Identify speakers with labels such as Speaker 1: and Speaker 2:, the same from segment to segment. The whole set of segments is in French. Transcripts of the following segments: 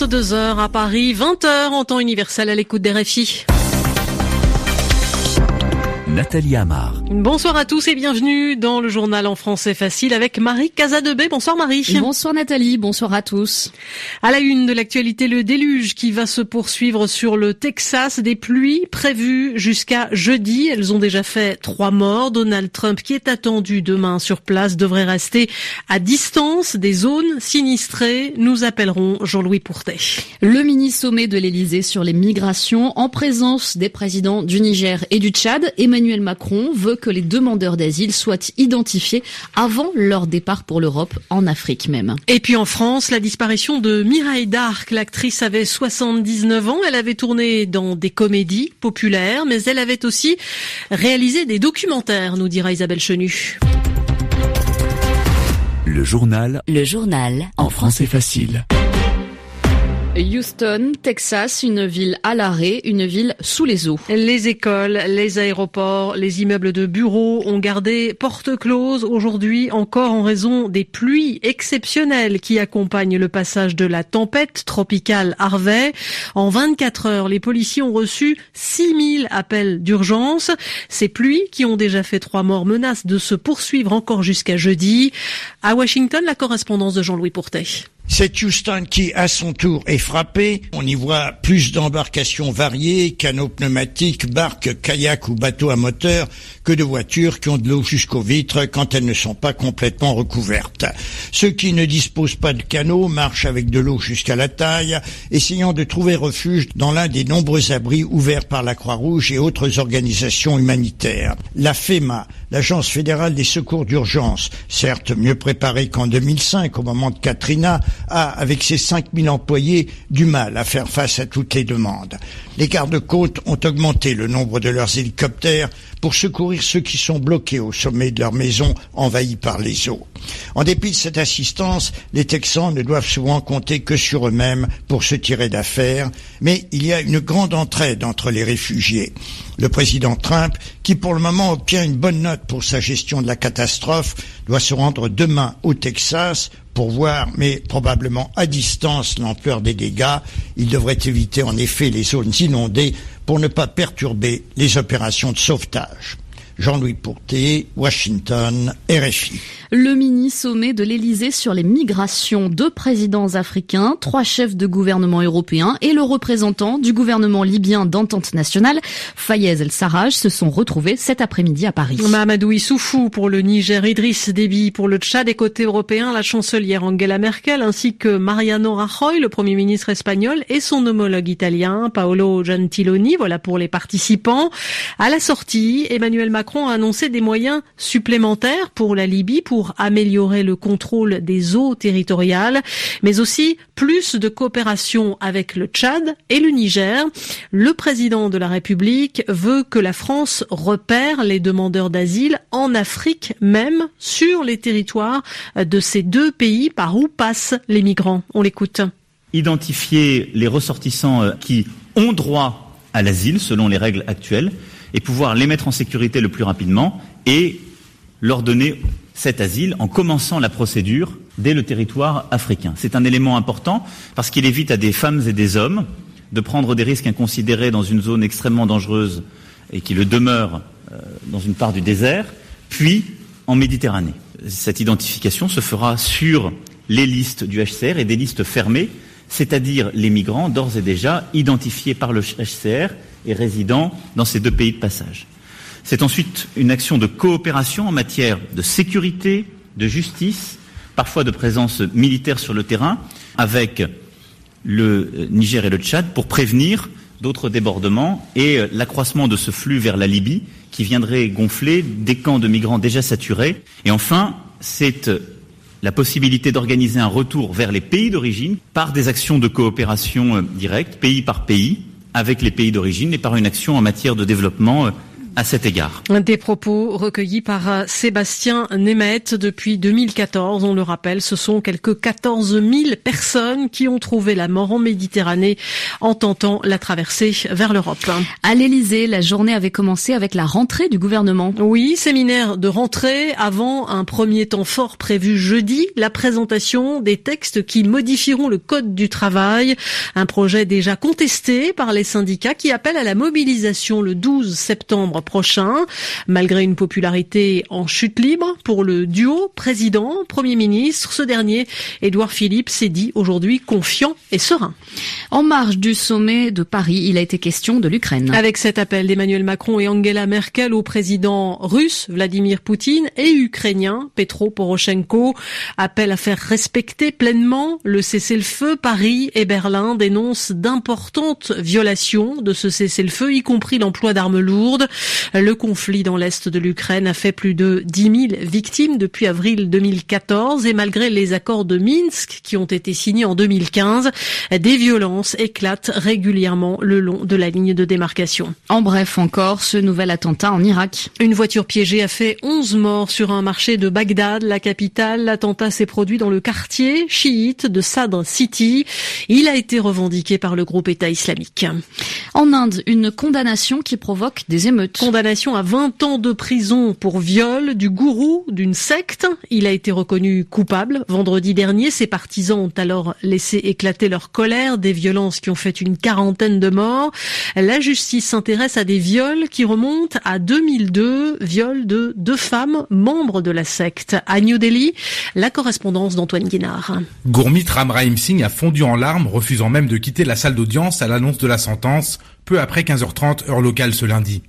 Speaker 1: 22h à Paris, 20h en temps universel à l'écoute des RFI.
Speaker 2: Nathalie Amar.
Speaker 1: Bonsoir à tous et bienvenue dans le journal en français facile avec Marie Casadebé. Bonsoir Marie.
Speaker 3: Bonsoir Nathalie, bonsoir à tous.
Speaker 1: À la une de l'actualité, le déluge qui va se poursuivre sur le Texas. Des pluies prévues jusqu'à jeudi. Elles ont déjà fait trois morts. Donald Trump, qui est attendu demain sur place, devrait rester à distance des zones sinistrées. Nous appellerons Jean-Louis Pourtet.
Speaker 3: Le mini-sommet de l'Elysée sur les migrations en présence des présidents du Niger et du Tchad. Emmanuel Macron veut que les demandeurs d'asile soient identifiés avant leur départ pour l'Europe, en Afrique même.
Speaker 1: Et puis en France, la disparition de Mireille Darc. L'actrice avait 79 ans. Elle avait tourné dans des comédies populaires, mais elle avait aussi réalisé des documentaires, nous dira Isabelle Chenu.
Speaker 2: Le journal.
Speaker 4: Le journal.
Speaker 2: En français facile.
Speaker 3: Houston, Texas, une ville à l'arrêt, une ville sous les eaux.
Speaker 1: Les écoles, les aéroports, les immeubles de bureaux ont gardé porte close aujourd'hui encore en raison des pluies exceptionnelles qui accompagnent le passage de la tempête tropicale Harvey. En 24 heures, les policiers ont reçu 6000 appels d'urgence. Ces pluies qui ont déjà fait trois morts menacent de se poursuivre encore jusqu'à jeudi. À Washington, la correspondance de Jean-Louis Pourtet.
Speaker 5: C'est Houston qui, à son tour, est frappé. On y voit plus d'embarcations variées, canots pneumatiques, barques, kayaks ou bateaux à moteur, que de voitures qui ont de l'eau jusqu'aux vitres quand elles ne sont pas complètement recouvertes. Ceux qui ne disposent pas de canots marchent avec de l'eau jusqu'à la taille, essayant de trouver refuge dans l'un des nombreux abris ouverts par la Croix-Rouge et autres organisations humanitaires. La FEMA, l'Agence fédérale des secours d'urgence, certes mieux préparée qu'en 2005 au moment de Katrina, a, avec ses 5000 employés, du mal à faire face à toutes les demandes. Les gardes-côtes ont augmenté le nombre de leurs hélicoptères pour secourir ceux qui sont bloqués au sommet de leur maison envahis par les eaux. En dépit de cette assistance, les Texans ne doivent souvent compter que sur eux-mêmes pour se tirer d'affaire, mais il y a une grande entraide entre les réfugiés. Le président Trump, qui pour le moment obtient une bonne note pour sa gestion de la catastrophe, doit se rendre demain au Texas pour voir, mais probablement à distance, l'ampleur des dégâts. Il devrait éviter en effet les zones inondées pour ne pas perturber les opérations de sauvetage. Jean-Louis Pourté, Washington, RFI.
Speaker 3: Le mini-sommet de l'Elysée sur les migrations. Deux présidents africains, trois chefs de gouvernement européens et le représentant du gouvernement libyen d'entente nationale, Fayez El-Sarraj, se sont retrouvés cet après-midi à Paris.
Speaker 1: Mahamadou Issoufou pour le Niger, Idriss Déby pour le Tchad et côté européen, la chancelière Angela Merkel ainsi que Mariano Rajoy, le premier ministre espagnol et son homologue italien, Paolo Gentiloni, voilà pour les participants. À la sortie, Emmanuel Macron a annoncé des moyens supplémentaires pour la Libye pour pour améliorer le contrôle des eaux territoriales, mais aussi plus de coopération avec le Tchad et le Niger. Le président de la République veut que la France repère les demandeurs d'asile en Afrique même, sur les territoires de ces deux pays par où passent les migrants. On l'écoute.
Speaker 6: Identifier les ressortissants euh, qui ont droit à l'asile selon les règles actuelles et pouvoir les mettre en sécurité le plus rapidement et leur donner cet asile en commençant la procédure dès le territoire africain. C'est un élément important parce qu'il évite à des femmes et des hommes de prendre des risques inconsidérés dans une zone extrêmement dangereuse et qui le demeure euh, dans une part du désert, puis en Méditerranée. Cette identification se fera sur les listes du HCR et des listes fermées, c'est-à-dire les migrants d'ores et déjà identifiés par le HCR et résidant dans ces deux pays de passage. C'est ensuite une action de coopération en matière de sécurité, de justice, parfois de présence militaire sur le terrain, avec le Niger et le Tchad pour prévenir d'autres débordements et l'accroissement de ce flux vers la Libye qui viendrait gonfler des camps de migrants déjà saturés. Et enfin, c'est la possibilité d'organiser un retour vers les pays d'origine par des actions de coopération directe, pays par pays, avec les pays d'origine et par une action en matière de développement à cet égard.
Speaker 1: Des propos recueillis par euh, Sébastien Nemeth depuis 2014. On le rappelle, ce sont quelques 14 000 personnes qui ont trouvé la mort en Méditerranée en tentant la traversée vers l'Europe.
Speaker 3: À l'Elysée, la journée avait commencé avec la rentrée du gouvernement.
Speaker 1: Oui, séminaire de rentrée avant un premier temps fort prévu jeudi, la présentation des textes qui modifieront le code du travail, un projet déjà contesté par les syndicats qui appellent à la mobilisation le 12 septembre prochain, malgré une popularité en chute libre pour le duo président-premier ministre. Ce dernier, Édouard Philippe, s'est dit aujourd'hui confiant et serein.
Speaker 3: En marge du sommet de Paris, il a été question de l'Ukraine.
Speaker 1: Avec cet appel d'Emmanuel Macron et Angela Merkel au président russe Vladimir Poutine et ukrainien Petro Poroshenko, appel à faire respecter pleinement le cessez-le-feu. Paris et Berlin dénoncent d'importantes violations de ce cessez-le-feu, y compris l'emploi d'armes lourdes. Le conflit dans l'est de l'Ukraine a fait plus de 10 000 victimes depuis avril 2014 et malgré les accords de Minsk qui ont été signés en 2015, des violences éclatent régulièrement le long de la ligne de démarcation.
Speaker 3: En bref encore, ce nouvel attentat en Irak.
Speaker 1: Une voiture piégée a fait 11 morts sur un marché de Bagdad, la capitale. L'attentat s'est produit dans le quartier chiite de Sadr City. Il a été revendiqué par le groupe État islamique.
Speaker 3: En Inde, une condamnation qui provoque des émeutes.
Speaker 1: Condamnation à 20 ans de prison pour viol du gourou d'une secte. Il a été reconnu coupable. Vendredi dernier, ses partisans ont alors laissé éclater leur colère des violences qui ont fait une quarantaine de morts. La justice s'intéresse à des viols qui remontent à 2002, viols de deux femmes membres de la secte. À New Delhi, la correspondance d'Antoine Guinard.
Speaker 4: Gourmit Ram Rahim Singh a fondu en larmes, refusant même de quitter la salle d'audience à l'annonce de la sentence, peu après 15h30 heure locale ce lundi.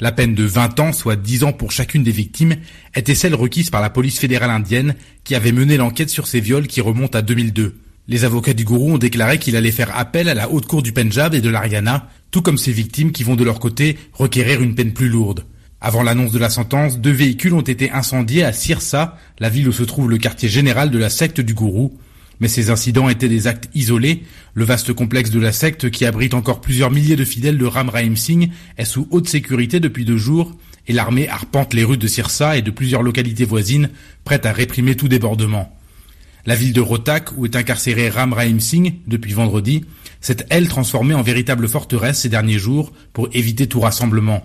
Speaker 4: La peine de 20 ans, soit 10 ans pour chacune des victimes, était celle requise par la police fédérale indienne qui avait mené l'enquête sur ces viols qui remontent à 2002. Les avocats du gourou ont déclaré qu'il allait faire appel à la haute cour du Punjab et de l'Ariana, tout comme ces victimes qui vont de leur côté requérir une peine plus lourde. Avant l'annonce de la sentence, deux véhicules ont été incendiés à Sirsa, la ville où se trouve le quartier général de la secte du gourou. Mais ces incidents étaient des actes isolés. Le vaste complexe de la secte, qui abrite encore plusieurs milliers de fidèles de Ram Rahim Singh, est sous haute sécurité depuis deux jours, et l'armée arpente les rues de Sirsa et de plusieurs localités voisines, prête à réprimer tout débordement. La ville de Rotak, où est incarcéré Ram Rahim Singh depuis vendredi, s'est elle transformée en véritable forteresse ces derniers jours pour éviter tout rassemblement.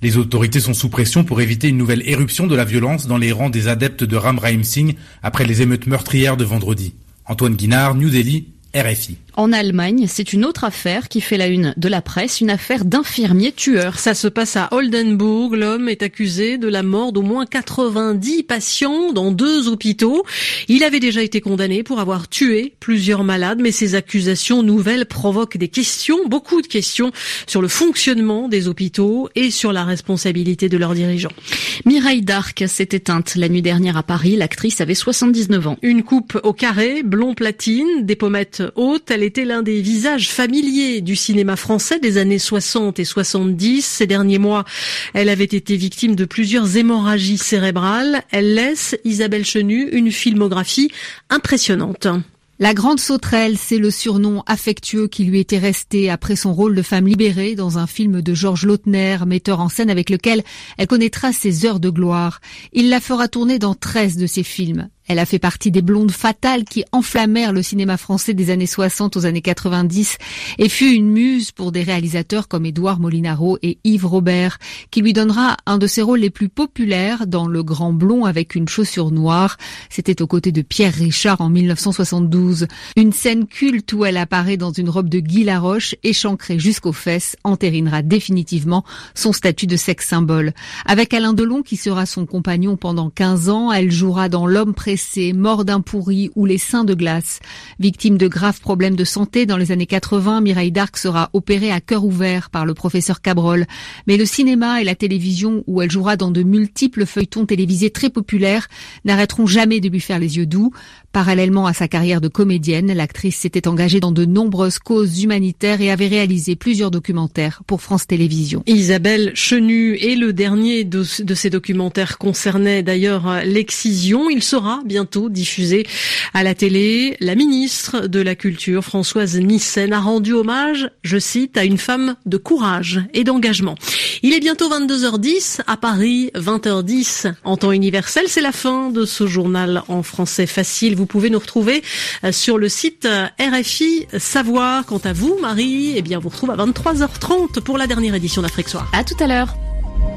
Speaker 4: Les autorités sont sous pression pour éviter une nouvelle éruption de la violence dans les rangs des adeptes de Ram Rahim Singh après les émeutes meurtrières de vendredi. Antoine Guinard, New Delhi, RFI.
Speaker 3: En Allemagne, c'est une autre affaire qui fait la une de la presse, une affaire d'infirmier tueur.
Speaker 1: Ça se passe à Oldenburg. L'homme est accusé de la mort d'au moins 90 patients dans deux hôpitaux. Il avait déjà été condamné pour avoir tué plusieurs malades, mais ces accusations nouvelles provoquent des questions, beaucoup de questions sur le fonctionnement des hôpitaux et sur la responsabilité de leurs dirigeants.
Speaker 3: Mireille Darc s'est éteinte la nuit dernière à Paris. L'actrice avait 79 ans.
Speaker 1: Une coupe au carré, blond platine, des pommettes hautes. Elle était l'un des visages familiers du cinéma français des années 60 et 70. Ces derniers mois, elle avait été victime de plusieurs hémorragies cérébrales. Elle laisse, Isabelle Chenu, une filmographie impressionnante.
Speaker 7: La grande sauterelle, c'est le surnom affectueux qui lui était resté après son rôle de femme libérée dans un film de Georges Lautner, metteur en scène avec lequel elle connaîtra ses heures de gloire. Il la fera tourner dans 13 de ses films. Elle a fait partie des blondes fatales qui enflammèrent le cinéma français des années 60 aux années 90 et fut une muse pour des réalisateurs comme Édouard Molinaro et Yves Robert, qui lui donnera un de ses rôles les plus populaires dans Le Grand Blond avec une chaussure noire. C'était aux côtés de Pierre Richard en 1972. Une scène culte où elle apparaît dans une robe de Guy Laroche échancrée jusqu'aux fesses entérinera définitivement son statut de sexe symbole. Avec Alain Delon qui sera son compagnon pendant 15 ans, elle jouera dans L'homme mort d'un pourri ou les seins de glace. Victime de graves problèmes de santé dans les années 80, Mireille Darc sera opérée à cœur ouvert par le professeur Cabrol. Mais le cinéma et la télévision, où elle jouera dans de multiples feuilletons télévisés très populaires, n'arrêteront jamais de lui faire les yeux doux. Parallèlement à sa carrière de comédienne, l'actrice s'était engagée dans de nombreuses causes humanitaires et avait réalisé plusieurs documentaires pour France Télévisions.
Speaker 1: Isabelle Chenu et le dernier de, de ces documentaires concernait d'ailleurs l'excision. Il sera bientôt diffusé à la télé. La ministre de la Culture, Françoise Nissen, a rendu hommage, je cite, à une femme de courage et d'engagement. Il est bientôt 22h10 à Paris, 20h10 en temps universel. C'est la fin de ce journal en français facile. Vous pouvez nous retrouver euh, sur le site euh, RFI Savoir. Quant à vous, Marie, eh bien, vous retrouve à 23h30 pour la dernière édition d'Afrique Soir.
Speaker 3: À tout à l'heure.